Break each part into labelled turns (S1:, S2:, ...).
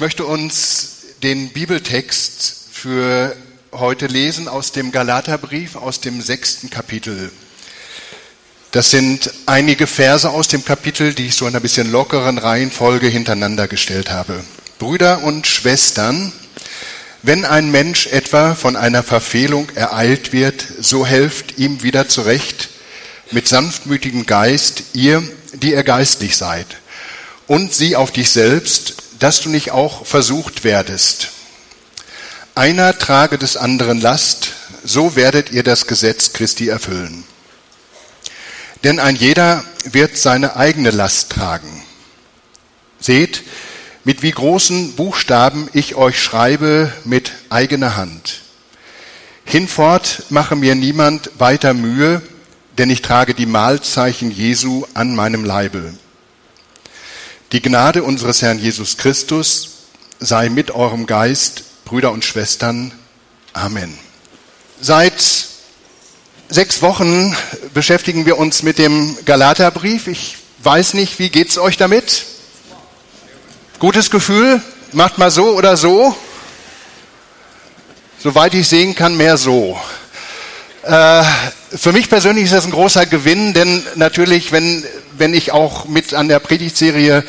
S1: Ich möchte uns den Bibeltext für heute lesen aus dem Galaterbrief, aus dem sechsten Kapitel. Das sind einige Verse aus dem Kapitel, die ich so in einer bisschen lockeren Reihenfolge hintereinander gestellt habe. Brüder und Schwestern, wenn ein Mensch etwa von einer Verfehlung ereilt wird, so helft ihm wieder zurecht mit sanftmütigem Geist, ihr, die ihr geistlich seid, und sieh auf dich selbst, dass du nicht auch versucht werdest. Einer trage des anderen Last, so werdet ihr das Gesetz Christi erfüllen. Denn ein jeder wird seine eigene Last tragen. Seht, mit wie großen Buchstaben ich euch schreibe mit eigener Hand. Hinfort mache mir niemand weiter Mühe, denn ich trage die Mahlzeichen Jesu an meinem Leibe. Die Gnade unseres Herrn Jesus Christus sei mit eurem Geist, Brüder und Schwestern. Amen. Seit sechs Wochen beschäftigen wir uns mit dem Galaterbrief. Ich weiß nicht, wie geht's euch damit? Gutes Gefühl? Macht mal so oder so? Soweit ich sehen kann, mehr so. Äh, für mich persönlich ist das ein großer Gewinn, denn natürlich, wenn, wenn ich auch mit an der Predigtserie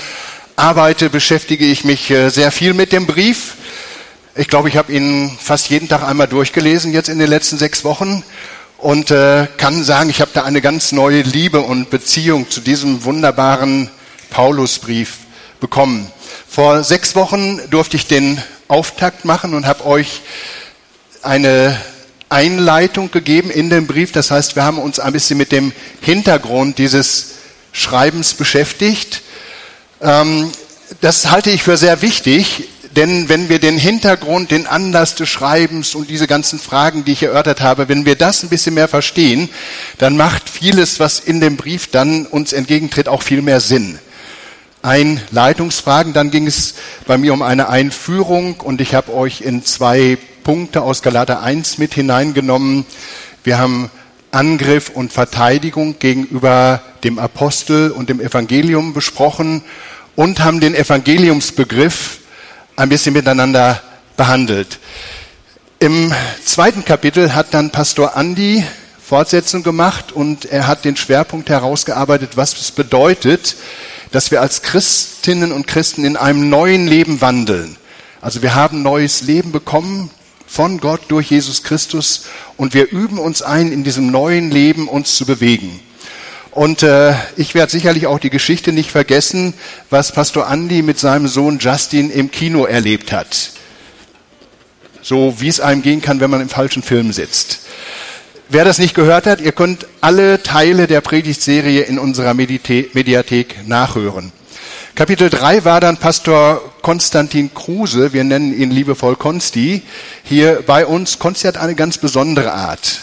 S1: arbeite, beschäftige ich mich äh, sehr viel mit dem Brief. Ich glaube, ich habe ihn fast jeden Tag einmal durchgelesen jetzt in den letzten sechs Wochen und äh, kann sagen, ich habe da eine ganz neue Liebe und Beziehung zu diesem wunderbaren Paulusbrief bekommen. Vor sechs Wochen durfte ich den Auftakt machen und habe euch eine Einleitung gegeben in den Brief. Das heißt, wir haben uns ein bisschen mit dem Hintergrund dieses Schreibens beschäftigt. Ähm, das halte ich für sehr wichtig, denn wenn wir den Hintergrund, den Anlass des Schreibens und diese ganzen Fragen, die ich erörtert habe, wenn wir das ein bisschen mehr verstehen, dann macht vieles, was in dem Brief dann uns entgegentritt, auch viel mehr Sinn. Einleitungsfragen. Dann ging es bei mir um eine Einführung und ich habe euch in zwei Punkte aus Galater 1 mit hineingenommen. Wir haben Angriff und Verteidigung gegenüber dem Apostel und dem Evangelium besprochen und haben den Evangeliumsbegriff ein bisschen miteinander behandelt. Im zweiten Kapitel hat dann Pastor Andi Fortsetzung gemacht und er hat den Schwerpunkt herausgearbeitet, was es bedeutet, dass wir als Christinnen und Christen in einem neuen Leben wandeln. Also wir haben neues Leben bekommen von Gott durch Jesus Christus und wir üben uns ein, in diesem neuen Leben uns zu bewegen. Und äh, ich werde sicherlich auch die Geschichte nicht vergessen, was Pastor Andy mit seinem Sohn Justin im Kino erlebt hat. So wie es einem gehen kann, wenn man im falschen Film sitzt. Wer das nicht gehört hat, ihr könnt alle Teile der Predigtserie in unserer Mediathek nachhören. Kapitel 3 war dann Pastor Konstantin Kruse, wir nennen ihn liebevoll Konsti, hier bei uns. Konsti hat eine ganz besondere Art.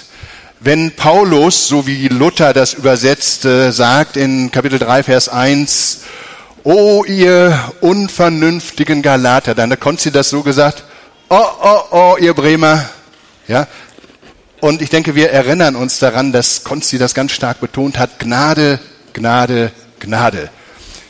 S1: Wenn Paulus, so wie Luther das übersetzt, sagt in Kapitel 3, Vers 1, O ihr unvernünftigen Galater, dann hat Konsti das so gesagt, oh, oh, oh, ihr Bremer, ja, und ich denke, wir erinnern uns daran, dass Konsti das ganz stark betont hat. Gnade, Gnade, Gnade.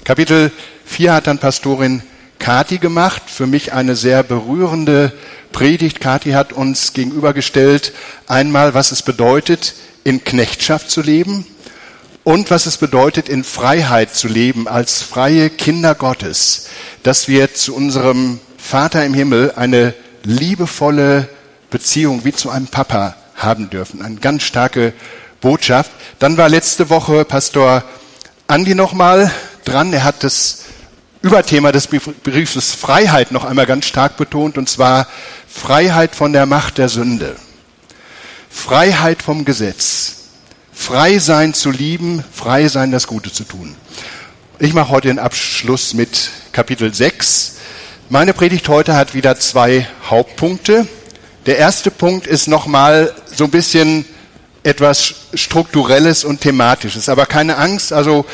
S1: Kapitel 4 hat dann Pastorin Kati gemacht. Für mich eine sehr berührende Predigt. Kati hat uns gegenübergestellt, einmal, was es bedeutet, in Knechtschaft zu leben und was es bedeutet, in Freiheit zu leben, als freie Kinder Gottes, dass wir zu unserem Vater im Himmel eine liebevolle Beziehung wie zu einem Papa haben dürfen. Eine ganz starke Botschaft. Dann war letzte Woche Pastor Andi nochmal dran. Er hat das Überthema des Briefes Freiheit noch einmal ganz stark betont, und zwar Freiheit von der Macht der Sünde. Freiheit vom Gesetz. Frei sein zu lieben, frei sein, das Gute zu tun. Ich mache heute den Abschluss mit Kapitel 6. Meine Predigt heute hat wieder zwei Hauptpunkte. Der erste Punkt ist nochmal so ein bisschen etwas Strukturelles und Thematisches. Aber keine Angst, also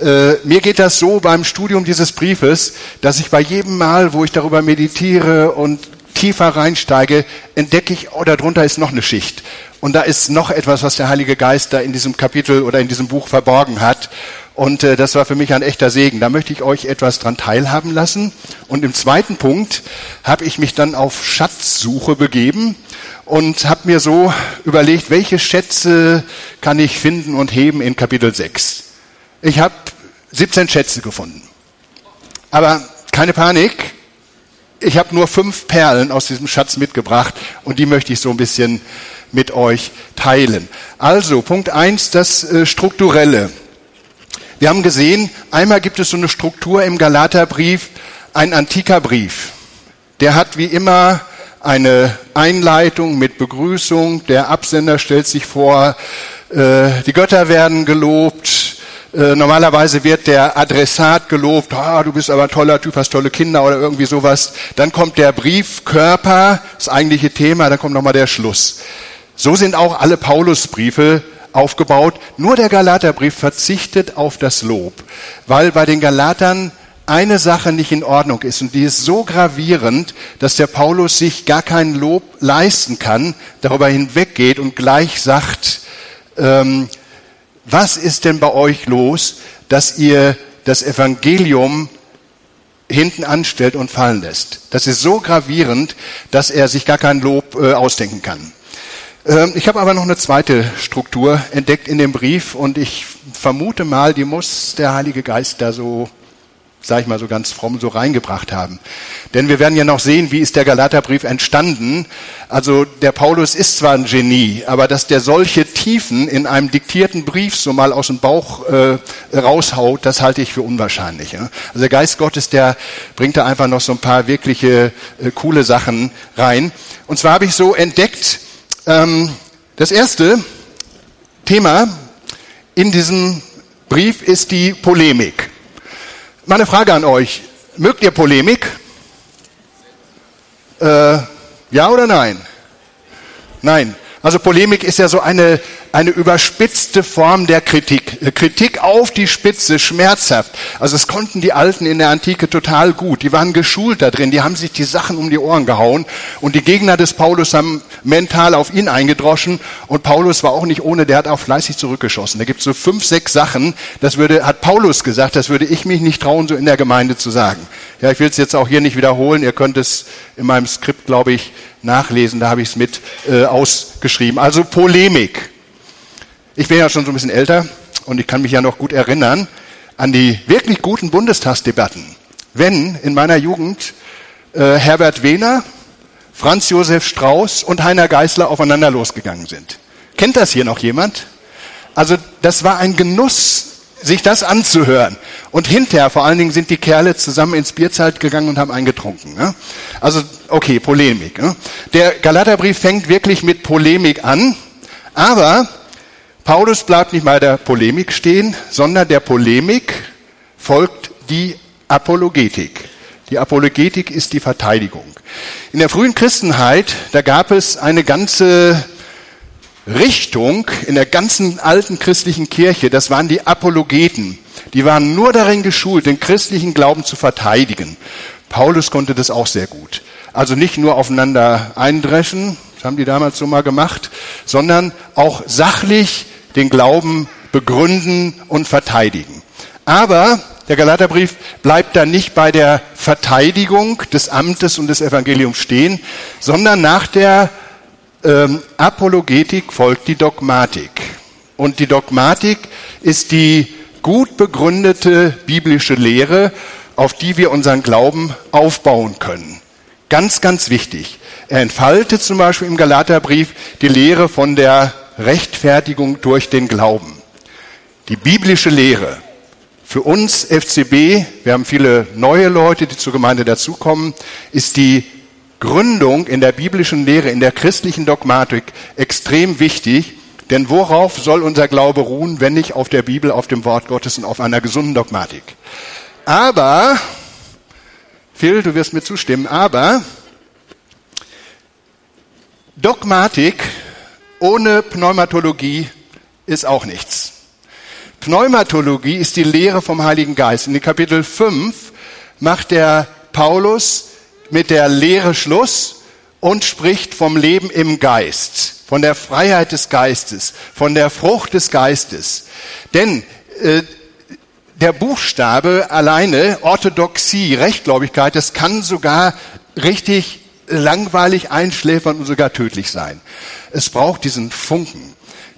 S1: äh, mir geht das so beim Studium dieses Briefes, dass ich bei jedem Mal, wo ich darüber meditiere und tiefer reinsteige, entdecke ich, oh, darunter ist noch eine Schicht. Und da ist noch etwas, was der Heilige Geist da in diesem Kapitel oder in diesem Buch verborgen hat. Und äh, das war für mich ein echter Segen. Da möchte ich euch etwas dran teilhaben lassen. Und im zweiten Punkt habe ich mich dann auf Schatzsuche begeben und habe mir so überlegt, welche Schätze kann ich finden und heben in Kapitel 6. Ich habe 17 Schätze gefunden. Aber keine Panik, ich habe nur fünf Perlen aus diesem Schatz mitgebracht und die möchte ich so ein bisschen mit euch teilen. Also, Punkt eins, das äh, Strukturelle. Wir haben gesehen, einmal gibt es so eine Struktur im Galaterbrief, ein antiker Brief. Der hat wie immer eine Einleitung mit Begrüßung, der Absender stellt sich vor, äh, die Götter werden gelobt, äh, normalerweise wird der Adressat gelobt, ah, du bist aber toller Typ, hast tolle Kinder oder irgendwie sowas. Dann kommt der Briefkörper, das eigentliche Thema, dann kommt nochmal der Schluss. So sind auch alle Paulusbriefe aufgebaut. Nur der Galaterbrief verzichtet auf das Lob, weil bei den Galatern eine Sache nicht in Ordnung ist und die ist so gravierend, dass der Paulus sich gar kein Lob leisten kann, darüber hinweggeht und gleich sagt, ähm, was ist denn bei euch los, dass ihr das Evangelium hinten anstellt und fallen lässt? Das ist so gravierend, dass er sich gar kein Lob äh, ausdenken kann. Ähm, ich habe aber noch eine zweite Struktur entdeckt in dem Brief und ich vermute mal, die muss der Heilige Geist da so sage ich mal so ganz fromm, so reingebracht haben. Denn wir werden ja noch sehen, wie ist der Galaterbrief entstanden. Also der Paulus ist zwar ein Genie, aber dass der solche Tiefen in einem diktierten Brief so mal aus dem Bauch äh, raushaut, das halte ich für unwahrscheinlich. Ja? Also der Geist Gottes, der bringt da einfach noch so ein paar wirkliche äh, coole Sachen rein. Und zwar habe ich so entdeckt, das erste Thema in diesem Brief ist die Polemik. Meine Frage an euch. Mögt ihr Polemik? Äh, ja oder nein? Nein. Also Polemik ist ja so eine, eine überspitzte Form der Kritik. Kritik auf die Spitze, schmerzhaft. Also es konnten die Alten in der Antike total gut. Die waren geschult da drin, die haben sich die Sachen um die Ohren gehauen. Und die Gegner des Paulus haben mental auf ihn eingedroschen. Und Paulus war auch nicht ohne, der hat auch fleißig zurückgeschossen. Da gibt es so fünf, sechs Sachen, das würde, hat Paulus gesagt, das würde ich mich nicht trauen, so in der Gemeinde zu sagen. Ja, ich will es jetzt auch hier nicht wiederholen. Ihr könnt es in meinem Skript, glaube ich, nachlesen. Da habe ich es mit äh, ausgeschrieben. Also Polemik. Ich bin ja schon so ein bisschen älter und ich kann mich ja noch gut erinnern an die wirklich guten Bundestagsdebatten. Wenn in meiner Jugend äh, Herbert Wehner, Franz Josef Strauß und Heiner Geißler aufeinander losgegangen sind. Kennt das hier noch jemand? Also das war ein Genuss, sich das anzuhören. Und hinterher vor allen Dingen sind die Kerle zusammen ins Bierzelt gegangen und haben eingetrunken. Ne? Also okay, Polemik. Ne? Der Galaterbrief fängt wirklich mit Polemik an, aber Paulus bleibt nicht bei der Polemik stehen, sondern der Polemik folgt die Apologetik. Die Apologetik ist die Verteidigung. In der frühen Christenheit, da gab es eine ganze Richtung in der ganzen alten christlichen Kirche, das waren die Apologeten. Die waren nur darin geschult, den christlichen Glauben zu verteidigen. Paulus konnte das auch sehr gut. Also nicht nur aufeinander eindreschen, das haben die damals so mal gemacht, sondern auch sachlich den Glauben begründen und verteidigen. Aber der Galaterbrief bleibt da nicht bei der Verteidigung des Amtes und des Evangeliums stehen, sondern nach der ähm, Apologetik folgt die Dogmatik. Und die Dogmatik ist die gut begründete biblische Lehre, auf die wir unseren Glauben aufbauen können. Ganz, ganz wichtig. Er entfaltet zum Beispiel im Galaterbrief die Lehre von der Rechtfertigung durch den Glauben. Die biblische Lehre. Für uns FCB, wir haben viele neue Leute, die zur Gemeinde dazukommen, ist die Gründung in der biblischen Lehre, in der christlichen Dogmatik extrem wichtig, denn worauf soll unser Glaube ruhen, wenn nicht auf der Bibel, auf dem Wort Gottes und auf einer gesunden Dogmatik? Aber, Phil, du wirst mir zustimmen, aber Dogmatik ohne Pneumatologie ist auch nichts. Pneumatologie ist die Lehre vom Heiligen Geist. In Kapitel 5 macht der Paulus mit der Lehre Schluss und spricht vom Leben im Geist, von der Freiheit des Geistes, von der Frucht des Geistes. Denn äh, der Buchstabe alleine, Orthodoxie, Rechtgläubigkeit, das kann sogar richtig langweilig, einschläfern und sogar tödlich sein. Es braucht diesen Funken,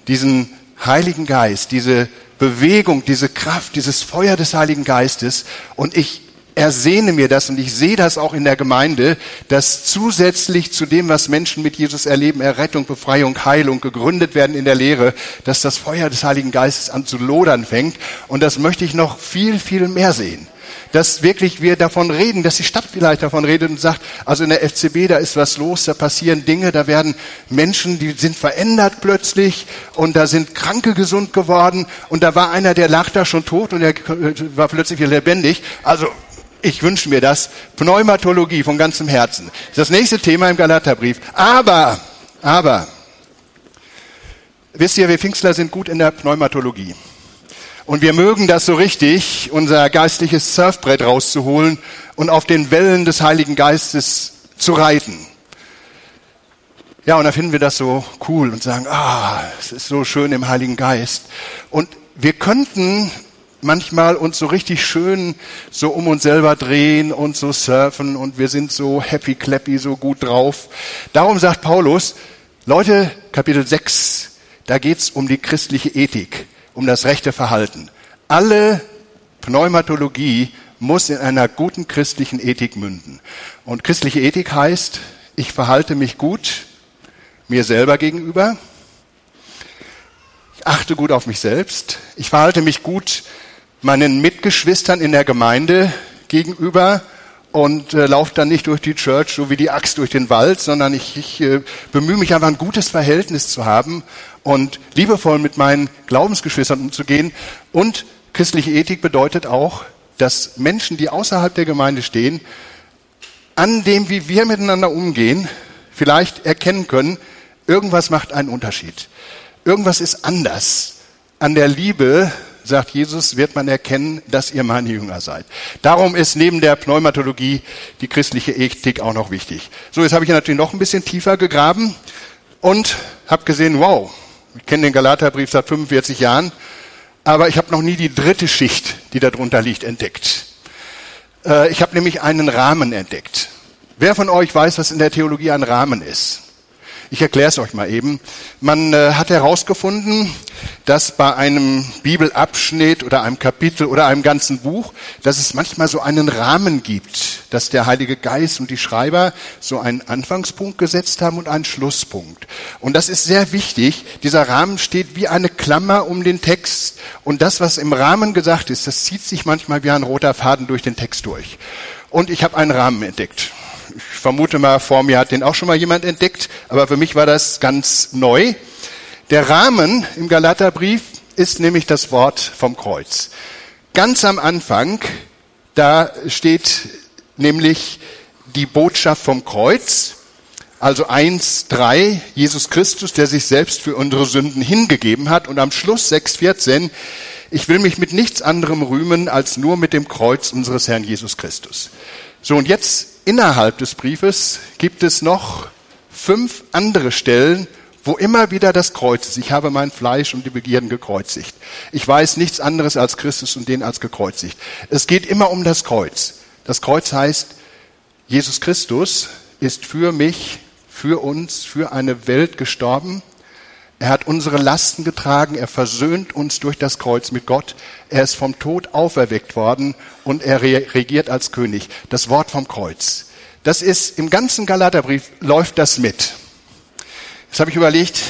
S1: diesen Heiligen Geist, diese Bewegung, diese Kraft, dieses Feuer des Heiligen Geistes. Und ich ersehne mir das und ich sehe das auch in der Gemeinde, dass zusätzlich zu dem, was Menschen mit Jesus erleben, Errettung, Befreiung, Heilung, gegründet werden in der Lehre, dass das Feuer des Heiligen Geistes an zu lodern fängt. Und das möchte ich noch viel, viel mehr sehen dass wirklich wir davon reden, dass die Stadt vielleicht davon redet und sagt, also in der FCB, da ist was los, da passieren Dinge, da werden Menschen, die sind verändert plötzlich und da sind Kranke gesund geworden und da war einer, der lag da schon tot und er war plötzlich wieder lebendig. Also ich wünsche mir das. Pneumatologie von ganzem Herzen. Das nächste Thema im Galaterbrief. Aber, aber, wisst ihr, wir Pfingstler sind gut in der Pneumatologie. Und wir mögen das so richtig, unser geistliches Surfbrett rauszuholen und auf den Wellen des Heiligen Geistes zu reiten. Ja, und da finden wir das so cool und sagen, ah, es ist so schön im Heiligen Geist. Und wir könnten manchmal uns so richtig schön so um uns selber drehen und so surfen und wir sind so happy clappy, so gut drauf. Darum sagt Paulus, Leute, Kapitel 6, da geht's um die christliche Ethik um das rechte Verhalten. Alle Pneumatologie muss in einer guten christlichen Ethik münden. Und christliche Ethik heißt, ich verhalte mich gut mir selber gegenüber. Ich achte gut auf mich selbst. Ich verhalte mich gut meinen Mitgeschwistern in der Gemeinde gegenüber und äh, laufe dann nicht durch die Church so wie die Axt durch den Wald, sondern ich, ich äh, bemühe mich einfach ein gutes Verhältnis zu haben und liebevoll mit meinen Glaubensgeschwistern umzugehen. Und christliche Ethik bedeutet auch, dass Menschen, die außerhalb der Gemeinde stehen, an dem, wie wir miteinander umgehen, vielleicht erkennen können, irgendwas macht einen Unterschied. Irgendwas ist anders. An der Liebe, sagt Jesus, wird man erkennen, dass ihr meine Jünger seid. Darum ist neben der Pneumatologie die christliche Ethik auch noch wichtig. So, jetzt habe ich natürlich noch ein bisschen tiefer gegraben und habe gesehen, wow, ich kenne den Galaterbrief seit 45 Jahren, aber ich habe noch nie die dritte Schicht, die darunter liegt, entdeckt. Äh, ich habe nämlich einen Rahmen entdeckt. Wer von euch weiß, was in der Theologie ein Rahmen ist? Ich erkläre es euch mal eben. Man äh, hat herausgefunden, dass bei einem Bibelabschnitt oder einem Kapitel oder einem ganzen Buch, dass es manchmal so einen Rahmen gibt, dass der Heilige Geist und die Schreiber so einen Anfangspunkt gesetzt haben und einen Schlusspunkt. Und das ist sehr wichtig. Dieser Rahmen steht wie eine Klammer um den Text. Und das, was im Rahmen gesagt ist, das zieht sich manchmal wie ein roter Faden durch den Text durch. Und ich habe einen Rahmen entdeckt ich vermute mal, vor mir hat den auch schon mal jemand entdeckt, aber für mich war das ganz neu. Der Rahmen im Galaterbrief ist nämlich das Wort vom Kreuz. Ganz am Anfang, da steht nämlich die Botschaft vom Kreuz, also eins drei Jesus Christus, der sich selbst für unsere Sünden hingegeben hat. Und am Schluss 6,14, ich will mich mit nichts anderem rühmen als nur mit dem Kreuz unseres Herrn Jesus Christus. So, und jetzt innerhalb des Briefes gibt es noch fünf andere Stellen, wo immer wieder das Kreuz ist. Ich habe mein Fleisch und die Begierden gekreuzigt. Ich weiß nichts anderes als Christus und den als gekreuzigt. Es geht immer um das Kreuz. Das Kreuz heißt, Jesus Christus ist für mich, für uns, für eine Welt gestorben er hat unsere Lasten getragen, er versöhnt uns durch das Kreuz mit Gott, er ist vom Tod auferweckt worden und er regiert als König. Das Wort vom Kreuz. Das ist im ganzen Galaterbrief läuft das mit. Jetzt habe ich überlegt,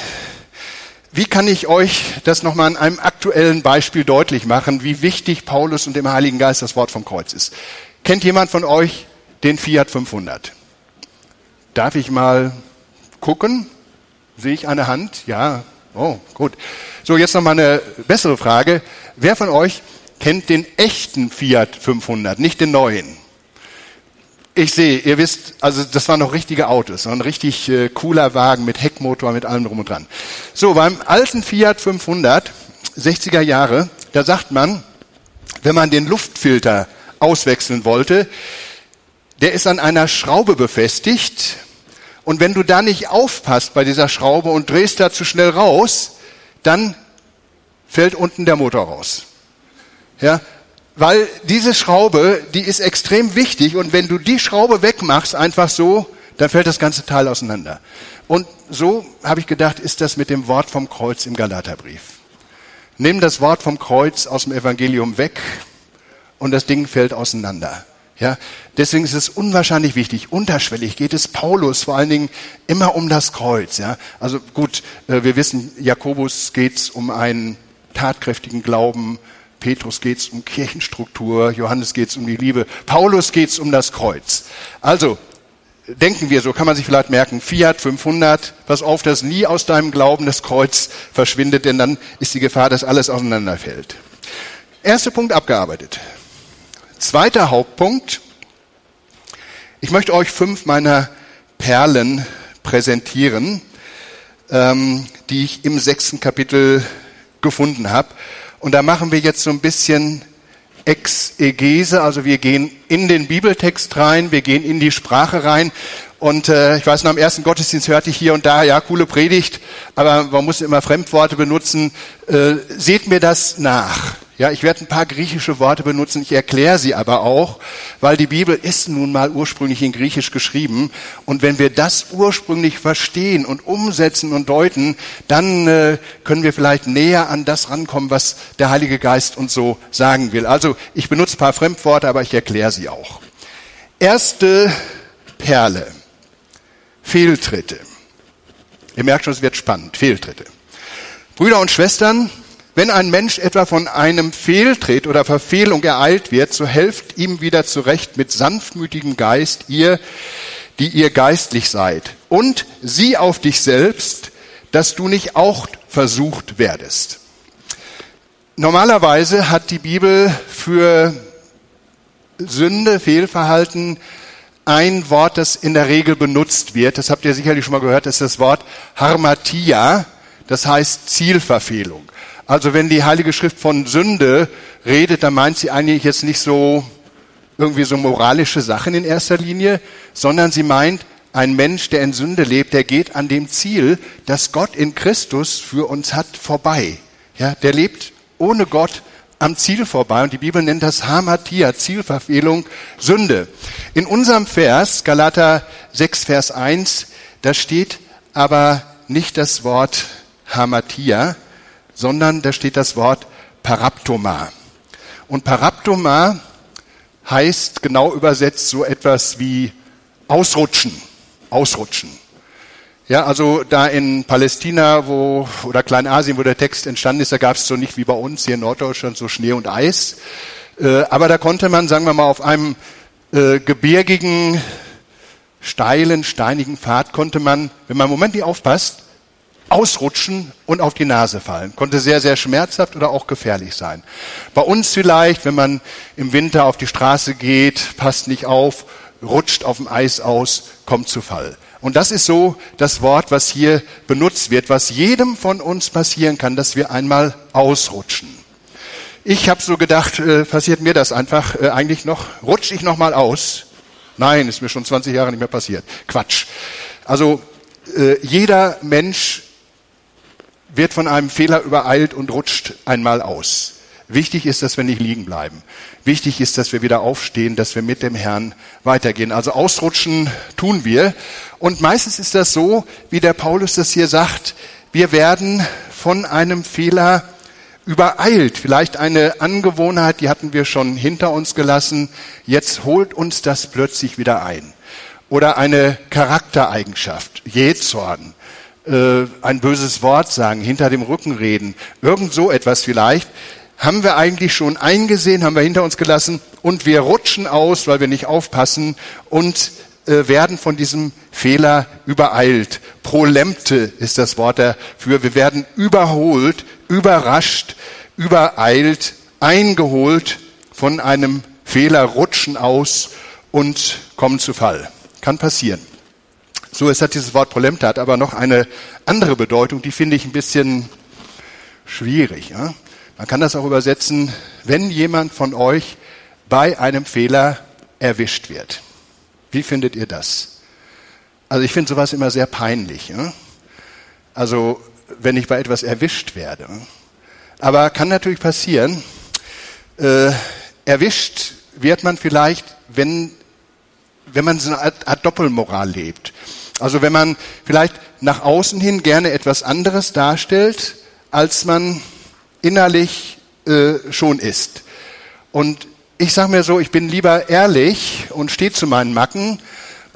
S1: wie kann ich euch das nochmal an einem aktuellen Beispiel deutlich machen, wie wichtig Paulus und dem Heiligen Geist das Wort vom Kreuz ist. Kennt jemand von euch den Fiat 500? Darf ich mal gucken? Sehe ich eine Hand? Ja. Oh, gut. So, jetzt noch mal eine bessere Frage. Wer von euch kennt den echten Fiat 500, nicht den neuen? Ich sehe, ihr wisst, also das waren noch richtige Autos, ein richtig äh, cooler Wagen mit Heckmotor, mit allem drum und dran. So, beim alten Fiat 500, 60er Jahre, da sagt man, wenn man den Luftfilter auswechseln wollte, der ist an einer Schraube befestigt und wenn du da nicht aufpasst bei dieser Schraube und drehst da zu schnell raus, dann fällt unten der Motor raus. Ja, weil diese Schraube, die ist extrem wichtig und wenn du die Schraube wegmachst, einfach so, dann fällt das ganze Teil auseinander. Und so habe ich gedacht, ist das mit dem Wort vom Kreuz im Galaterbrief. Nimm das Wort vom Kreuz aus dem Evangelium weg und das Ding fällt auseinander. Ja, deswegen ist es unwahrscheinlich wichtig. Unterschwellig geht es Paulus vor allen Dingen immer um das Kreuz. Ja, also gut, äh, wir wissen, Jakobus geht es um einen tatkräftigen Glauben, Petrus geht es um Kirchenstruktur, Johannes geht es um die Liebe, Paulus geht es um das Kreuz. Also denken wir, so kann man sich vielleicht merken, Fiat 500, pass auf, dass nie aus deinem Glauben das Kreuz verschwindet, denn dann ist die Gefahr, dass alles auseinanderfällt. Erster Punkt abgearbeitet. Zweiter Hauptpunkt. Ich möchte euch fünf meiner Perlen präsentieren, ähm, die ich im sechsten Kapitel gefunden habe. Und da machen wir jetzt so ein bisschen Exegese, also wir gehen in den Bibeltext rein, wir gehen in die Sprache rein. Und äh, ich weiß noch, am ersten Gottesdienst hörte ich hier und da, ja, coole Predigt, aber man muss immer Fremdworte benutzen. Äh, seht mir das nach. Ja, ich werde ein paar griechische Worte benutzen, ich erkläre sie aber auch, weil die Bibel ist nun mal ursprünglich in Griechisch geschrieben. Und wenn wir das ursprünglich verstehen und umsetzen und deuten, dann äh, können wir vielleicht näher an das rankommen, was der Heilige Geist uns so sagen will. Also ich benutze ein paar Fremdworte, aber ich erkläre sie auch. Erste Perle. Fehltritte. Ihr merkt schon, es wird spannend. Fehltritte. Brüder und Schwestern, wenn ein Mensch etwa von einem Fehltritt oder Verfehlung ereilt wird, so helft ihm wieder zurecht mit sanftmütigem Geist, ihr, die ihr geistlich seid. Und sieh auf dich selbst, dass du nicht auch versucht werdest. Normalerweise hat die Bibel für Sünde, Fehlverhalten ein Wort, das in der Regel benutzt wird. Das habt ihr sicherlich schon mal gehört, das ist das Wort Harmatia, das heißt Zielverfehlung. Also wenn die Heilige Schrift von Sünde redet, dann meint sie eigentlich jetzt nicht so irgendwie so moralische Sachen in erster Linie, sondern sie meint, ein Mensch, der in Sünde lebt, der geht an dem Ziel, das Gott in Christus für uns hat, vorbei. Ja, der lebt ohne Gott am Ziel vorbei. Und die Bibel nennt das Hamatia, Zielverfehlung, Sünde. In unserem Vers, Galater 6, Vers 1, da steht aber nicht das Wort Hamatia, sondern da steht das Wort Paraptoma. Und Paraptoma heißt genau übersetzt so etwas wie ausrutschen, ausrutschen. Ja, also da in Palästina, wo oder Kleinasien, wo der Text entstanden ist, da gab es so nicht wie bei uns hier in Norddeutschland so Schnee und Eis, äh, aber da konnte man, sagen wir mal, auf einem äh, gebirgigen, steilen, steinigen Pfad konnte man, wenn man im Moment nicht aufpasst, ausrutschen und auf die Nase fallen. Konnte sehr, sehr schmerzhaft oder auch gefährlich sein. Bei uns vielleicht, wenn man im Winter auf die Straße geht, passt nicht auf, rutscht auf dem Eis aus, kommt zu Fall. Und das ist so das Wort, was hier benutzt wird, was jedem von uns passieren kann, dass wir einmal ausrutschen. Ich habe so gedacht, äh, passiert mir das einfach äh, eigentlich noch, rutsche ich noch mal aus? Nein, ist mir schon 20 Jahre nicht mehr passiert. Quatsch. Also äh, jeder Mensch wird von einem Fehler übereilt und rutscht einmal aus. Wichtig ist, dass wir nicht liegen bleiben. Wichtig ist, dass wir wieder aufstehen, dass wir mit dem Herrn weitergehen. Also ausrutschen tun wir. Und meistens ist das so, wie der Paulus das hier sagt, wir werden von einem Fehler übereilt. Vielleicht eine Angewohnheit, die hatten wir schon hinter uns gelassen. Jetzt holt uns das plötzlich wieder ein. Oder eine Charaktereigenschaft, Jähzorn äh, ein böses Wort sagen, hinter dem Rücken reden, irgend so etwas vielleicht, haben wir eigentlich schon eingesehen, haben wir hinter uns gelassen und wir rutschen aus, weil wir nicht aufpassen und äh, werden von diesem Fehler übereilt. Prolemte ist das Wort dafür. Wir werden überholt, überrascht, übereilt, eingeholt von einem Fehler, rutschen aus und kommen zu Fall. Kann passieren. So, es hat dieses Wort Polenta, hat aber noch eine andere Bedeutung, die finde ich ein bisschen schwierig. Ja? Man kann das auch übersetzen, wenn jemand von euch bei einem Fehler erwischt wird. Wie findet ihr das? Also ich finde sowas immer sehr peinlich. Ja? Also wenn ich bei etwas erwischt werde. Aber kann natürlich passieren. Äh, erwischt wird man vielleicht, wenn, wenn man so eine Art, Art Doppelmoral lebt. Also wenn man vielleicht nach außen hin gerne etwas anderes darstellt, als man innerlich äh, schon ist. Und ich sage mir so, ich bin lieber ehrlich und stehe zu meinen Macken,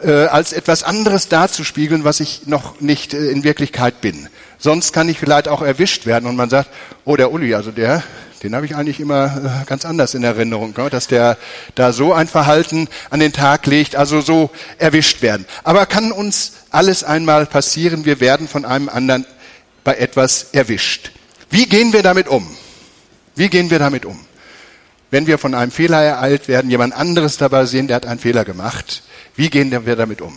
S1: äh, als etwas anderes darzuspiegeln, was ich noch nicht äh, in Wirklichkeit bin. Sonst kann ich vielleicht auch erwischt werden und man sagt, oh, der Uli, also der, den habe ich eigentlich immer äh, ganz anders in Erinnerung, ne? dass der da so ein Verhalten an den Tag legt, also so erwischt werden. Aber kann uns alles einmal passieren, wir werden von einem anderen bei etwas erwischt. Wie gehen wir damit um? Wie gehen wir damit um? Wenn wir von einem Fehler ereilt werden, jemand anderes dabei sehen, der hat einen Fehler gemacht, wie gehen wir damit um?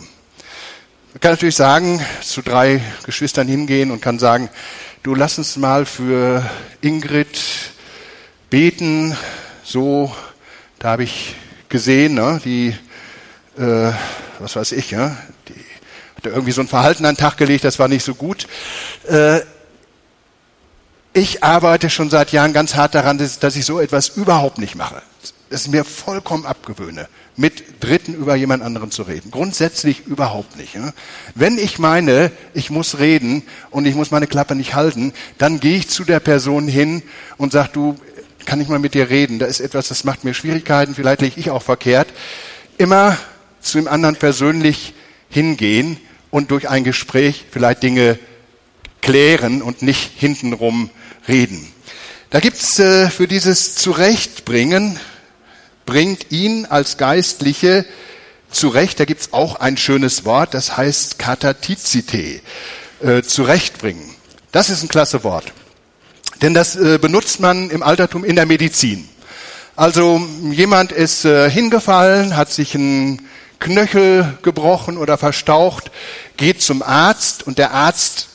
S1: Man kann natürlich sagen, zu drei Geschwistern hingehen und kann sagen, du lass uns mal für Ingrid beten, so, da habe ich gesehen, ne, die, äh, was weiß ich, ja, die hat irgendwie so ein Verhalten an den Tag gelegt, das war nicht so gut. Äh, ich arbeite schon seit Jahren ganz hart daran, dass ich so etwas überhaupt nicht mache. Das mir vollkommen abgewöhne, mit Dritten über jemand anderen zu reden. Grundsätzlich überhaupt nicht. Wenn ich meine, ich muss reden und ich muss meine Klappe nicht halten, dann gehe ich zu der Person hin und sage, du, kann ich mal mit dir reden? Da ist etwas, das macht mir Schwierigkeiten, vielleicht liege ich auch verkehrt. Immer zu dem anderen persönlich hingehen und durch ein Gespräch vielleicht Dinge klären und nicht hintenrum reden. Da gibt's äh, für dieses Zurechtbringen, bringt ihn als Geistliche zurecht, da gibt's auch ein schönes Wort, das heißt katatizite, äh, zurechtbringen. Das ist ein klasse Wort. Denn das äh, benutzt man im Altertum in der Medizin. Also jemand ist äh, hingefallen, hat sich ein Knöchel gebrochen oder verstaucht, geht zum Arzt und der Arzt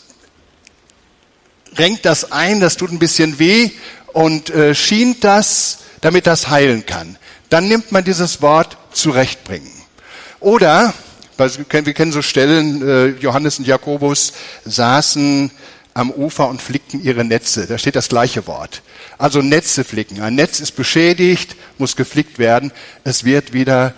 S1: renkt das ein, das tut ein bisschen weh und äh, schient das, damit das heilen kann. Dann nimmt man dieses Wort zurechtbringen. Oder, wir kennen so Stellen, Johannes und Jakobus saßen am Ufer und flickten ihre Netze. Da steht das gleiche Wort. Also Netze flicken. Ein Netz ist beschädigt, muss geflickt werden. Es wird wieder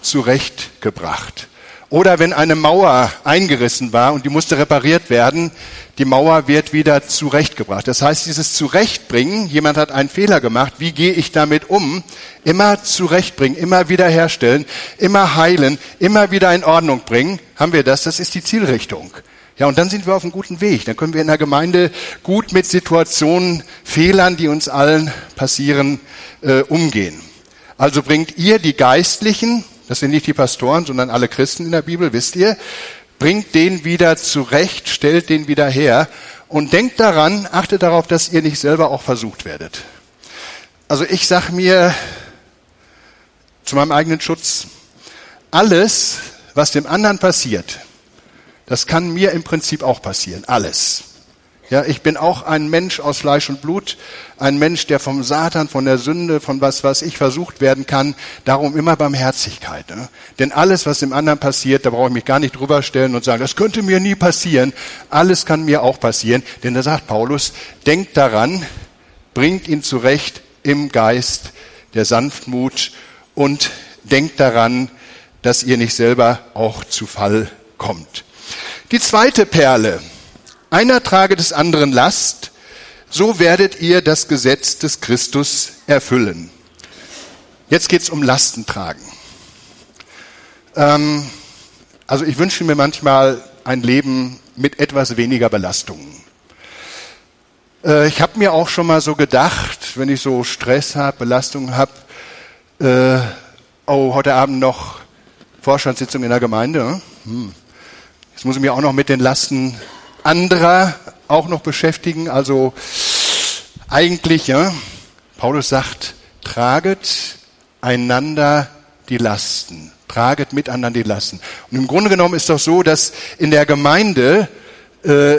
S1: zurechtgebracht. Oder wenn eine Mauer eingerissen war und die musste repariert werden, die Mauer wird wieder zurechtgebracht. Das heißt, dieses Zurechtbringen, jemand hat einen Fehler gemacht, wie gehe ich damit um? Immer zurechtbringen, immer wiederherstellen, immer heilen, immer wieder in Ordnung bringen. Haben wir das? Das ist die Zielrichtung. Ja, und dann sind wir auf einem guten Weg. Dann können wir in der Gemeinde gut mit Situationen, Fehlern, die uns allen passieren, äh, umgehen. Also bringt ihr die Geistlichen das sind nicht die Pastoren, sondern alle Christen in der Bibel, wisst ihr. Bringt den wieder zurecht, stellt den wieder her und denkt daran, achtet darauf, dass ihr nicht selber auch versucht werdet. Also ich sag mir zu meinem eigenen Schutz, alles, was dem anderen passiert, das kann mir im Prinzip auch passieren. Alles. Ja, ich bin auch ein Mensch aus Fleisch und Blut, ein Mensch, der vom Satan, von der Sünde, von was, was ich versucht werden kann. Darum immer Barmherzigkeit. Ne? Denn alles, was dem anderen passiert, da brauche ich mich gar nicht drüber stellen und sagen, das könnte mir nie passieren. Alles kann mir auch passieren. Denn da sagt Paulus, denkt daran, bringt ihn zurecht im Geist der Sanftmut und denkt daran, dass ihr nicht selber auch zu Fall kommt. Die zweite Perle, einer trage des anderen Last, so werdet ihr das Gesetz des Christus erfüllen. Jetzt geht es um Lastentragen. Ähm, also ich wünsche mir manchmal ein Leben mit etwas weniger Belastungen. Äh, ich habe mir auch schon mal so gedacht, wenn ich so Stress habe, Belastungen habe, äh, oh, heute Abend noch Vorstandssitzung in der Gemeinde. Hm. Jetzt muss ich mir auch noch mit den Lasten anderer auch noch beschäftigen. Also eigentlich, ja, Paulus sagt, traget einander die Lasten. Traget miteinander die Lasten. Und im Grunde genommen ist doch so, dass in der Gemeinde, äh,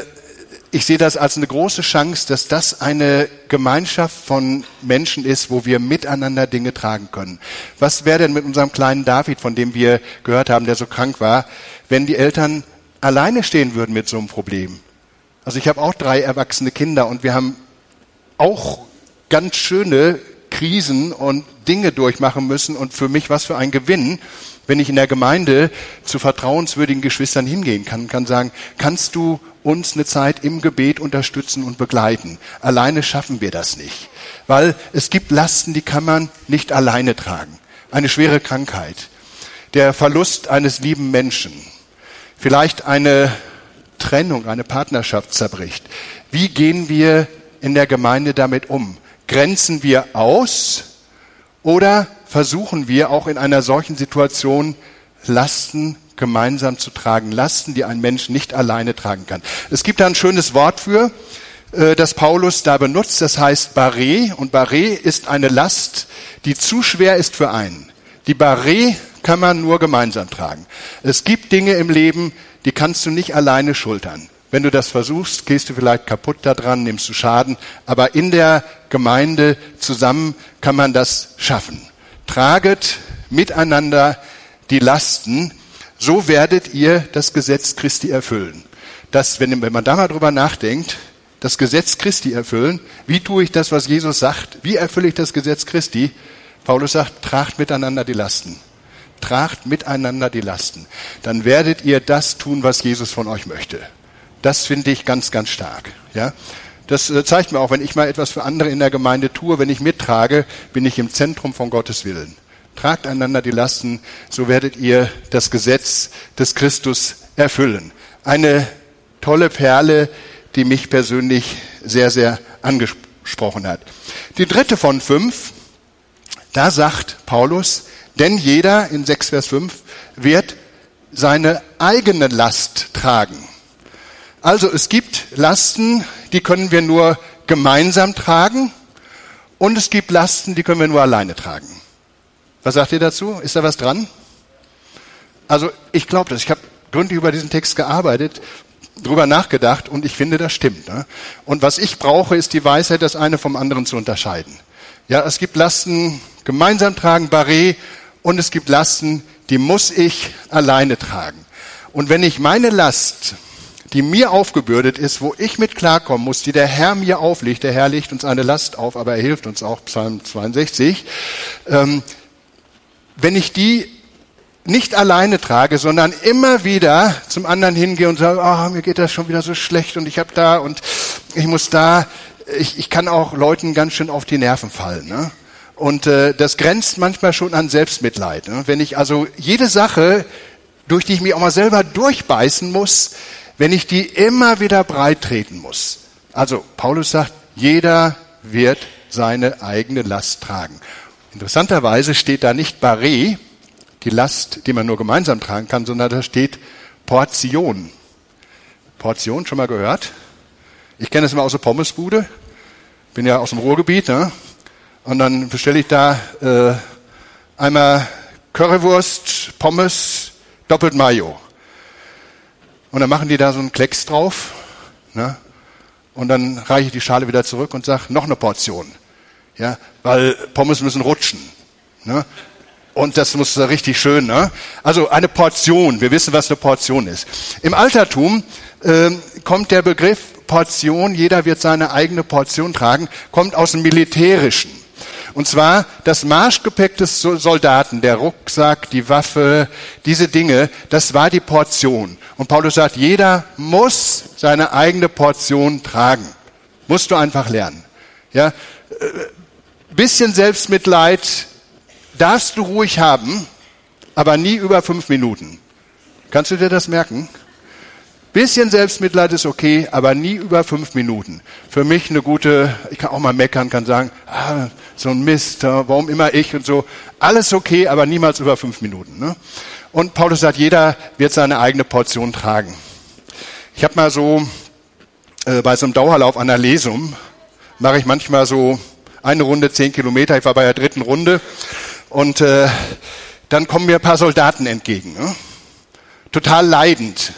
S1: ich sehe das als eine große Chance, dass das eine Gemeinschaft von Menschen ist, wo wir miteinander Dinge tragen können. Was wäre denn mit unserem kleinen David, von dem wir gehört haben, der so krank war, wenn die Eltern alleine stehen würden mit so einem Problem. Also ich habe auch drei erwachsene Kinder und wir haben auch ganz schöne Krisen und Dinge durchmachen müssen und für mich was für ein Gewinn, wenn ich in der Gemeinde zu vertrauenswürdigen Geschwistern hingehen kann, kann sagen, kannst du uns eine Zeit im Gebet unterstützen und begleiten. Alleine schaffen wir das nicht, weil es gibt Lasten, die kann man nicht alleine tragen. Eine schwere Krankheit, der Verlust eines lieben Menschen, vielleicht eine Trennung, eine Partnerschaft zerbricht. Wie gehen wir in der Gemeinde damit um? Grenzen wir aus oder versuchen wir auch in einer solchen Situation Lasten gemeinsam zu tragen, Lasten, die ein Mensch nicht alleine tragen kann. Es gibt da ein schönes Wort für, äh, das Paulus da benutzt, das heißt Barré und Barré ist eine Last, die zu schwer ist für einen. Die Barré kann man nur gemeinsam tragen. Es gibt Dinge im Leben, die kannst du nicht alleine schultern. Wenn du das versuchst, gehst du vielleicht kaputt daran, nimmst du Schaden. Aber in der Gemeinde zusammen kann man das schaffen. Traget miteinander die Lasten, so werdet ihr das Gesetz Christi erfüllen. Das, wenn, wenn man da mal drüber nachdenkt, das Gesetz Christi erfüllen, wie tue ich das, was Jesus sagt? Wie erfülle ich das Gesetz Christi? Paulus sagt, tragt miteinander die Lasten tragt miteinander die Lasten. Dann werdet ihr das tun, was Jesus von euch möchte. Das finde ich ganz, ganz stark. Ja? Das äh, zeigt mir auch, wenn ich mal etwas für andere in der Gemeinde tue, wenn ich mittrage, bin ich im Zentrum von Gottes Willen. Tragt einander die Lasten, so werdet ihr das Gesetz des Christus erfüllen. Eine tolle Perle, die mich persönlich sehr, sehr angesprochen hat. Die dritte von fünf, da sagt Paulus, denn jeder, in 6 Vers 5, wird seine eigene Last tragen. Also es gibt Lasten, die können wir nur gemeinsam tragen und es gibt Lasten, die können wir nur alleine tragen. Was sagt ihr dazu? Ist da was dran? Also ich glaube das. Ich habe gründlich über diesen Text gearbeitet, drüber nachgedacht und ich finde, das stimmt. Ne? Und was ich brauche, ist die Weisheit, das eine vom anderen zu unterscheiden. Ja, es gibt Lasten gemeinsam tragen, Barré, und es gibt Lasten, die muss ich alleine tragen. Und wenn ich meine Last, die mir aufgebürdet ist, wo ich mit klarkommen muss, die der Herr mir auflegt, der Herr legt uns eine Last auf, aber er hilft uns auch, Psalm 62, ähm, wenn ich die nicht alleine trage, sondern immer wieder zum anderen hingehe und sage, oh, mir geht das schon wieder so schlecht und ich habe da und ich muss da, ich, ich kann auch Leuten ganz schön auf die Nerven fallen. Ne? Und äh, das grenzt manchmal schon an Selbstmitleid. Ne? Wenn ich also jede Sache, durch die ich mich auch mal selber durchbeißen muss, wenn ich die immer wieder breit treten muss. Also Paulus sagt, jeder wird seine eigene Last tragen. Interessanterweise steht da nicht Barré, die Last, die man nur gemeinsam tragen kann, sondern da steht Portion. Portion, schon mal gehört? Ich kenne es immer aus der Pommesbude. Bin ja aus dem Ruhrgebiet. Ne? Und dann bestelle ich da äh, einmal Currywurst, Pommes, doppelt Mayo. Und dann machen die da so einen Klecks drauf. Ne? Und dann reiche ich die Schale wieder zurück und sage, noch eine Portion. Ja, weil Pommes müssen rutschen. Ne? Und das muss richtig schön. Ne? Also eine Portion. Wir wissen, was eine Portion ist. Im Altertum äh, kommt der Begriff Portion, jeder wird seine eigene Portion tragen, kommt aus dem Militärischen. Und zwar das Marschgepäck des Soldaten, der Rucksack, die Waffe, diese Dinge, das war die Portion. Und Paulus sagt, jeder muss seine eigene Portion tragen. Musst du einfach lernen. Ja, äh, bisschen Selbstmitleid darfst du ruhig haben, aber nie über fünf Minuten. Kannst du dir das merken? Bisschen Selbstmitleid ist okay, aber nie über fünf Minuten. Für mich eine gute, ich kann auch mal meckern, kann sagen, ah, so ein Mist, warum immer ich und so. Alles okay, aber niemals über fünf Minuten. Ne? Und Paulus sagt, jeder wird seine eigene Portion tragen. Ich habe mal so äh, bei so einem Dauerlauf an der Lesung, mache ich manchmal so eine Runde zehn Kilometer. Ich war bei der dritten Runde und äh, dann kommen mir ein paar Soldaten entgegen. Ne? Total leidend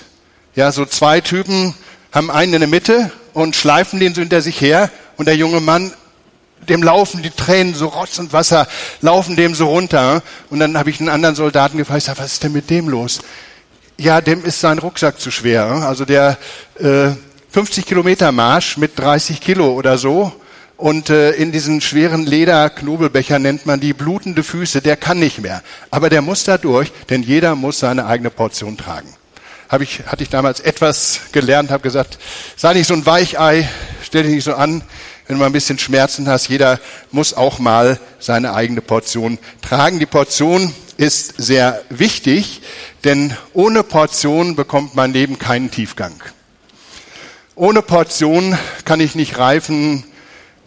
S1: ja, so zwei Typen haben einen in der Mitte und schleifen den so hinter sich her und der junge Mann, dem laufen die Tränen so Rotz und Wasser, laufen dem so runter. Und dann habe ich einen anderen Soldaten gefragt, sag, was ist denn mit dem los? Ja, dem ist sein Rucksack zu schwer. Also der äh, 50 Kilometer Marsch mit 30 Kilo oder so und äh, in diesen schweren Lederknobelbecher nennt man die blutende Füße, der kann nicht mehr. Aber der muss da durch, denn jeder muss seine eigene Portion tragen. Hab ich, hatte ich damals etwas gelernt, habe gesagt, sei nicht so ein Weichei, stell dich nicht so an, wenn du mal ein bisschen Schmerzen hast. Jeder muss auch mal seine eigene Portion tragen. Die Portion ist sehr wichtig, denn ohne Portion bekommt mein Leben keinen Tiefgang. Ohne Portion kann ich nicht reifen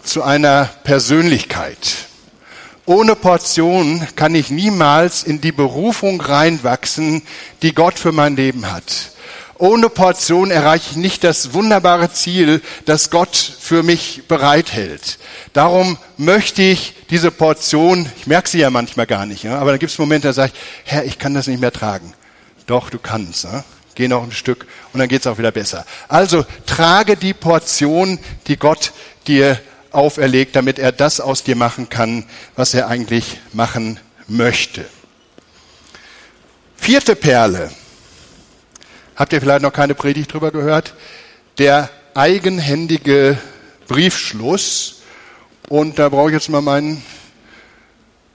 S1: zu einer Persönlichkeit. Ohne Portion kann ich niemals in die Berufung reinwachsen, die Gott für mein Leben hat. Ohne Portion erreiche ich nicht das wunderbare Ziel, das Gott für mich bereithält. Darum möchte ich diese Portion, ich merke sie ja manchmal gar nicht, aber da gibt es Momente, da sage ich, Herr, ich kann das nicht mehr tragen. Doch, du kannst. Ja? Geh noch ein Stück und dann geht es auch wieder besser. Also trage die Portion, die Gott dir auferlegt, damit er das aus dir machen kann, was er eigentlich machen möchte. Vierte Perle. Habt ihr vielleicht noch keine Predigt drüber gehört? Der eigenhändige Briefschluss. Und da brauche ich jetzt mal meinen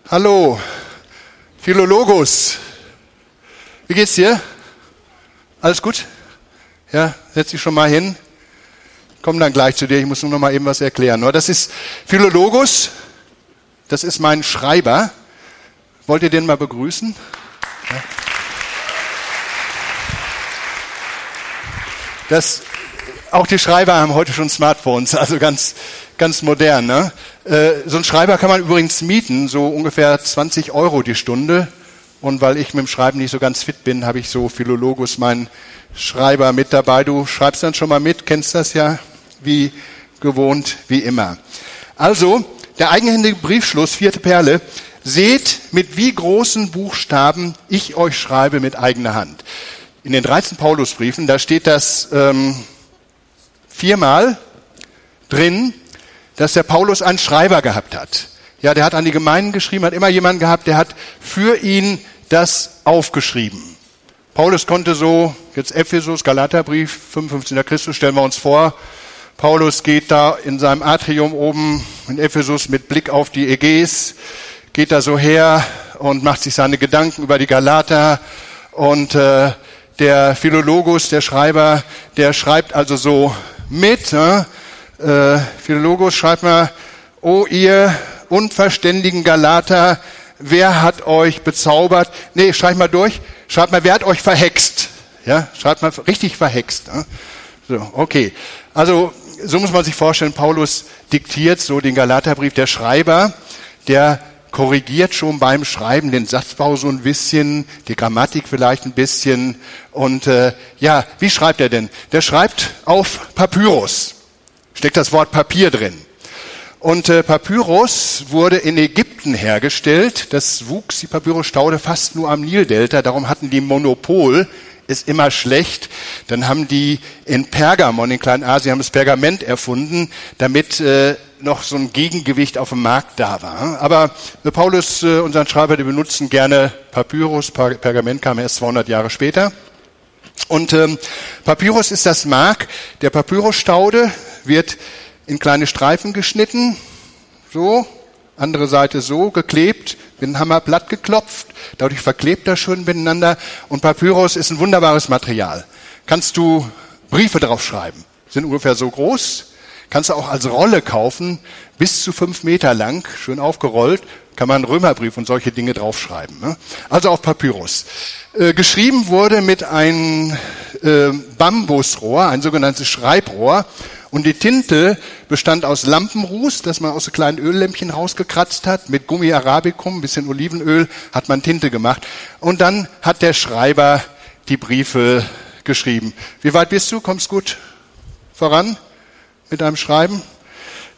S1: Hallo, Philologus. Wie geht's dir? Alles gut? Ja, setz dich schon mal hin. Komm dann gleich zu dir, ich muss nur noch mal eben was erklären. Das ist Philologus, das ist mein Schreiber. Wollt ihr den mal begrüßen? Das, auch die Schreiber haben heute schon Smartphones, also ganz, ganz modern. Ne? Äh, so ein Schreiber kann man übrigens mieten, so ungefähr 20 Euro die Stunde. Und weil ich mit dem Schreiben nicht so ganz fit bin, habe ich so Philologus, meinen Schreiber, mit dabei. Du schreibst dann schon mal mit, kennst das ja wie gewohnt, wie immer. Also, der eigenhändige Briefschluss, vierte Perle. Seht, mit wie großen Buchstaben ich euch schreibe mit eigener Hand in den 13 Paulusbriefen, da steht das ähm, viermal drin, dass der Paulus einen Schreiber gehabt hat. Ja, der hat an die Gemeinden geschrieben, hat immer jemanden gehabt, der hat für ihn das aufgeschrieben. Paulus konnte so, jetzt Ephesus, Galaterbrief, 55. Christus, stellen wir uns vor, Paulus geht da in seinem Atrium oben in Ephesus mit Blick auf die Ägäis, geht da so her und macht sich seine Gedanken über die Galater und äh, der Philologus, der Schreiber, der schreibt also so mit. Ne? Äh, Philologus schreibt mal, oh ihr unverständigen Galater, wer hat euch bezaubert? Nee, schreibt mal durch. Schreibt mal, wer hat euch verhext? Ja, schreibt mal richtig verhext. Ne? So, okay. Also, so muss man sich vorstellen, Paulus diktiert so den Galaterbrief, der Schreiber, der korrigiert schon beim Schreiben den Satzbau so ein bisschen, die Grammatik vielleicht ein bisschen. Und äh, ja, wie schreibt er denn? Der schreibt auf Papyrus. Steckt das Wort Papier drin. Und äh, Papyrus wurde in Ägypten hergestellt. Das wuchs, die Papyrusstaude, fast nur am Nildelta. Darum hatten die Monopol ist immer schlecht. Dann haben die in Pergamon, in Kleinasien, haben das Pergament erfunden, damit äh, noch so ein Gegengewicht auf dem Markt da war. Aber Paulus, äh, unseren Schreiber, die benutzen gerne Papyrus. Pergament kam erst 200 Jahre später. Und ähm, Papyrus ist das Mark der Papyrusstaude, wird in kleine Streifen geschnitten, so, andere Seite so geklebt, mit einem Hammer platt geklopft, dadurch verklebt er schön miteinander. Und Papyrus ist ein wunderbares Material. Kannst du Briefe draufschreiben, sind ungefähr so groß. Kannst du auch als Rolle kaufen, bis zu fünf Meter lang, schön aufgerollt, kann man Römerbrief und solche Dinge draufschreiben. Ne? Also auf Papyrus. Äh, geschrieben wurde mit einem äh, Bambusrohr, ein sogenanntes Schreibrohr. Und die Tinte bestand aus Lampenruß, das man aus so kleinen Öllämpchen rausgekratzt hat. Mit Gummi Arabicum, ein bisschen Olivenöl, hat man Tinte gemacht. Und dann hat der Schreiber die Briefe geschrieben. Wie weit bist du? Kommst gut voran mit deinem Schreiben?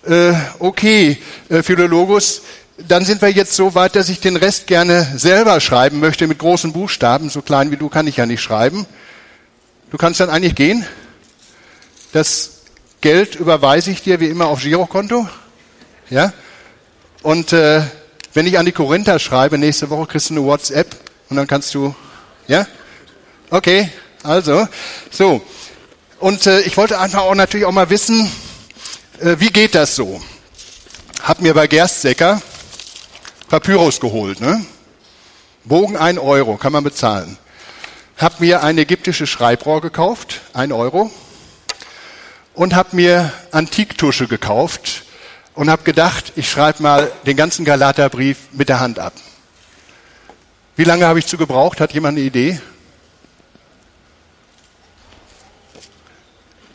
S1: Äh, okay, äh, Philologus, dann sind wir jetzt so weit, dass ich den Rest gerne selber schreiben möchte mit großen Buchstaben. So klein wie du kann ich ja nicht schreiben. Du kannst dann eigentlich gehen. Das Geld überweise ich dir wie immer auf Girokonto. Ja? Und äh, wenn ich an die Korinther schreibe, nächste Woche kriegst du eine WhatsApp und dann kannst du, ja? Okay, also, so. Und äh, ich wollte einfach auch natürlich auch mal wissen, äh, wie geht das so? hab mir bei Gerstsecker Papyrus geholt, ne? Bogen ein Euro, kann man bezahlen. Hab mir eine ägyptische Schreibrohr gekauft, ein Euro. Und hab mir Antiktusche gekauft und hab gedacht, ich schreibe mal den ganzen Galaterbrief mit der Hand ab. Wie lange habe ich zu gebraucht? Hat jemand eine Idee?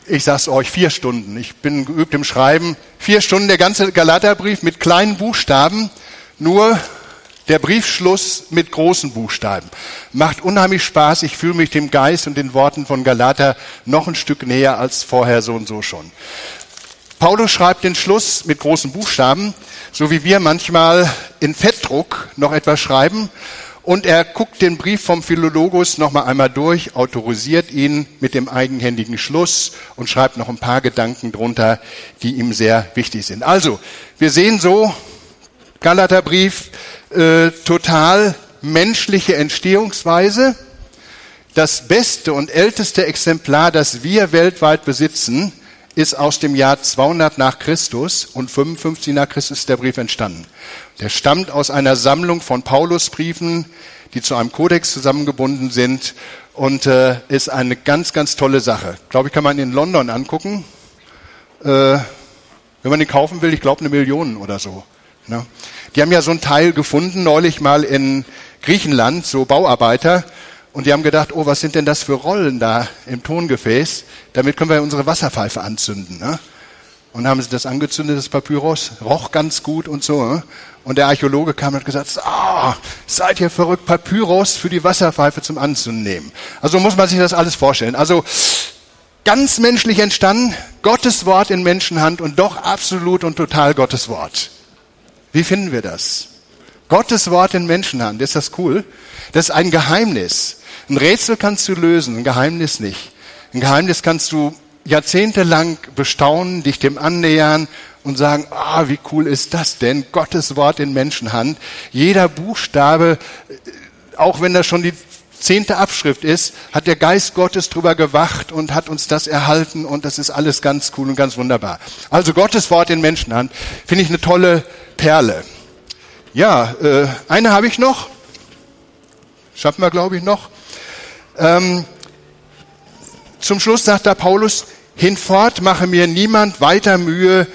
S1: Ich sag's euch, vier Stunden. Ich bin geübt im Schreiben. Vier Stunden der ganze Galaterbrief mit kleinen Buchstaben, nur der Briefschluss mit großen Buchstaben. Macht unheimlich Spaß. Ich fühle mich dem Geist und den Worten von Galater noch ein Stück näher als vorher so und so schon. Paulus schreibt den Schluss mit großen Buchstaben, so wie wir manchmal in Fettdruck noch etwas schreiben und er guckt den Brief vom Philologus noch einmal durch, autorisiert ihn mit dem eigenhändigen Schluss und schreibt noch ein paar Gedanken drunter, die ihm sehr wichtig sind. Also, wir sehen so, Galaterbrief, äh, total menschliche Entstehungsweise. Das beste und älteste Exemplar, das wir weltweit besitzen, ist aus dem Jahr 200 nach Christus und 55 nach Christus ist der Brief entstanden. Der stammt aus einer Sammlung von Paulusbriefen, die zu einem Kodex zusammengebunden sind und äh, ist eine ganz, ganz tolle Sache. Glaube ich, kann man in London angucken. Äh, wenn man den kaufen will, ich glaube eine Million oder so. Ne? Die haben ja so ein Teil gefunden, neulich mal in Griechenland, so Bauarbeiter, und die haben gedacht, oh, was sind denn das für Rollen da im Tongefäß? Damit können wir unsere Wasserpfeife anzünden. Ne? Und haben sie das angezündet, das Papyrus, roch ganz gut und so. Ne? Und der Archäologe kam und hat gesagt, ah, oh, seid ihr verrückt, Papyrus für die Wasserpfeife zum Anzünden nehmen. Also muss man sich das alles vorstellen. Also ganz menschlich entstanden, Gottes Wort in Menschenhand und doch absolut und total Gottes Wort. Wie finden wir das? Gottes Wort in Menschenhand, ist das cool? Das ist ein Geheimnis. Ein Rätsel kannst du lösen, ein Geheimnis nicht. Ein Geheimnis kannst du jahrzehntelang bestaunen, dich dem annähern und sagen, ah, wie cool ist das denn? Gottes Wort in Menschenhand. Jeder Buchstabe, auch wenn das schon die zehnte Abschrift ist, hat der Geist Gottes drüber gewacht und hat uns das erhalten und das ist alles ganz cool und ganz wunderbar. Also Gottes Wort in Menschenhand finde ich eine tolle Perle. Ja, äh, eine habe ich noch. Schaffen wir, glaube ich, noch. Ähm, zum Schluss sagt da Paulus, hinfort mache mir niemand weiter Mühe,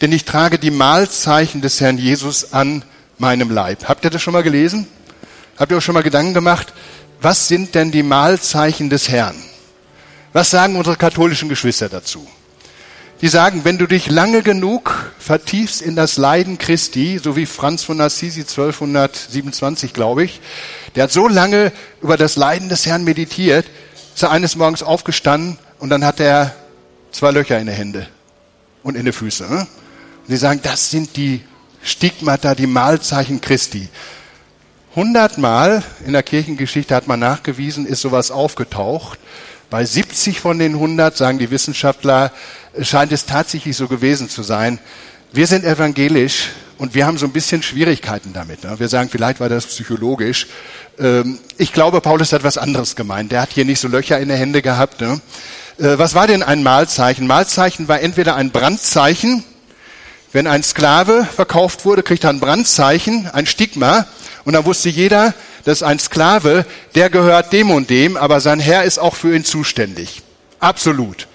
S1: denn ich trage die Mahlzeichen des Herrn Jesus an meinem Leib. Habt ihr das schon mal gelesen? Habt ihr euch schon mal Gedanken gemacht, was sind denn die Mahlzeichen des Herrn? Was sagen unsere katholischen Geschwister dazu? Die sagen, wenn du dich lange genug vertiefst in das Leiden Christi, so wie Franz von Assisi 1227, glaube ich, der hat so lange über das Leiden des Herrn meditiert, ist er eines Morgens aufgestanden und dann hat er zwei Löcher in den Hände und in den Füßen. Ne? Und sie sagen, das sind die Stigmata, die Mahlzeichen Christi. Hundertmal in der Kirchengeschichte hat man nachgewiesen, ist sowas aufgetaucht. Bei 70 von den 100, sagen die Wissenschaftler, scheint es tatsächlich so gewesen zu sein. Wir sind evangelisch und wir haben so ein bisschen Schwierigkeiten damit. Ne? Wir sagen, vielleicht war das psychologisch. Ähm, ich glaube, Paulus hat was anderes gemeint. Der hat hier nicht so Löcher in der Hände gehabt. Ne? Äh, was war denn ein Mahlzeichen? Mahlzeichen war entweder ein Brandzeichen. Wenn ein Sklave verkauft wurde, kriegt er ein Brandzeichen, ein Stigma. Und dann wusste jeder, dass ein Sklave, der gehört dem und dem, aber sein Herr ist auch für ihn zuständig. Absolut.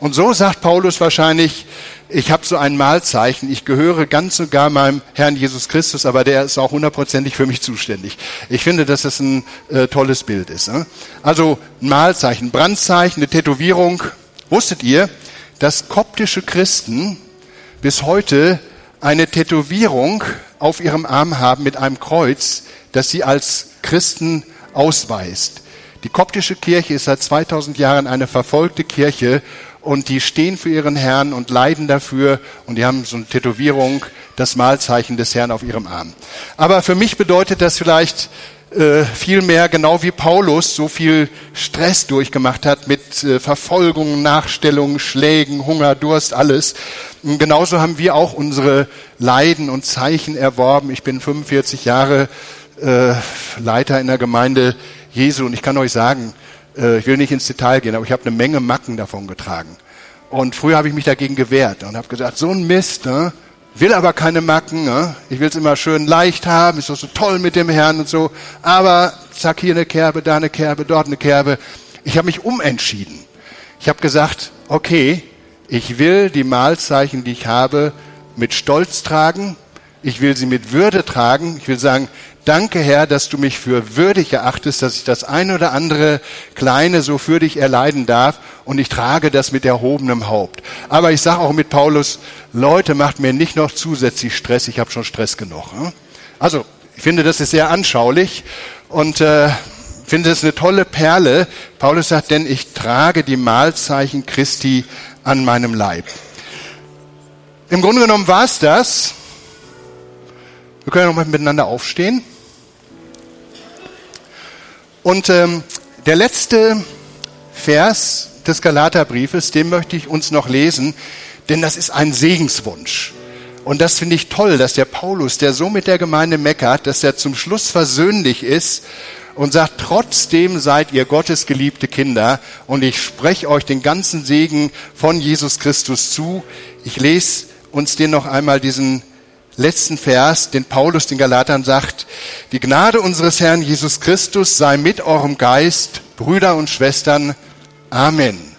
S1: Und so sagt Paulus wahrscheinlich, ich habe so ein Mahlzeichen, ich gehöre ganz und gar meinem Herrn Jesus Christus, aber der ist auch hundertprozentig für mich zuständig. Ich finde, dass das ein äh, tolles Bild ist. Ne? Also ein Mahlzeichen, Brandzeichen, eine Tätowierung. Wusstet ihr, dass koptische Christen bis heute eine Tätowierung auf ihrem Arm haben mit einem Kreuz, das sie als Christen ausweist? Die koptische Kirche ist seit 2000 Jahren eine verfolgte Kirche und die stehen für ihren Herrn und leiden dafür und die haben so eine Tätowierung, das Mahlzeichen des Herrn auf ihrem Arm. Aber für mich bedeutet das vielleicht äh, viel mehr, genau wie Paulus so viel Stress durchgemacht hat mit äh, Verfolgung, Nachstellungen, Schlägen, Hunger, Durst, alles. Und genauso haben wir auch unsere Leiden und Zeichen erworben. Ich bin 45 Jahre äh, Leiter in der Gemeinde Jesu und ich kann euch sagen, äh, ich will nicht ins Detail gehen, aber ich habe eine Menge Macken davon getragen. Und früher habe ich mich dagegen gewehrt und habe gesagt, so ein Mist, ne? Will aber keine Macken. Ne? Ich will es immer schön leicht haben, ist doch so toll mit dem Herrn und so. Aber zack, hier eine Kerbe, da eine Kerbe, dort eine Kerbe. Ich habe mich umentschieden. Ich habe gesagt, okay, ich will die Mahlzeichen, die ich habe, mit Stolz tragen. Ich will sie mit Würde tragen. Ich will sagen, danke Herr, dass du mich für würdig erachtest, dass ich das eine oder andere Kleine so für dich erleiden darf. Und ich trage das mit erhobenem Haupt. Aber ich sage auch mit Paulus, Leute, macht mir nicht noch zusätzlich Stress. Ich habe schon Stress genug. Ne? Also, ich finde, das ist sehr anschaulich. Und äh, finde es eine tolle Perle. Paulus sagt, denn ich trage die Mahlzeichen Christi an meinem Leib. Im Grunde genommen war es das. Wir können noch mal miteinander aufstehen. Und ähm, der letzte Vers des Galaterbriefes, den möchte ich uns noch lesen, denn das ist ein Segenswunsch. Und das finde ich toll, dass der Paulus, der so mit der Gemeinde meckert, dass er zum Schluss versöhnlich ist und sagt, trotzdem seid ihr Gottes geliebte Kinder und ich spreche euch den ganzen Segen von Jesus Christus zu. Ich lese uns den noch einmal diesen letzten Vers, den Paulus den Galatern sagt, die Gnade unseres Herrn Jesus Christus sei mit eurem Geist, Brüder und Schwestern. Amen.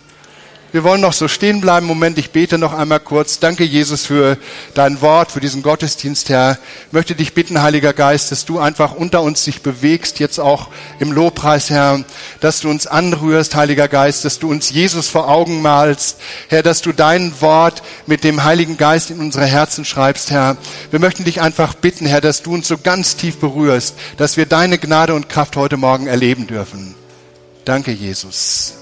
S1: Wir wollen noch so stehen bleiben. Moment, ich bete noch einmal kurz. Danke, Jesus, für dein Wort, für diesen Gottesdienst, Herr. Ich möchte dich bitten, Heiliger Geist, dass du einfach unter uns dich bewegst, jetzt auch im Lobpreis, Herr, dass du uns anrührst, Heiliger Geist, dass du uns Jesus vor Augen malst, Herr, dass du dein Wort mit dem Heiligen Geist in unsere Herzen schreibst, Herr. Wir möchten dich einfach bitten, Herr, dass du uns so ganz tief berührst, dass wir deine Gnade und Kraft heute Morgen erleben dürfen. Danke, Jesus.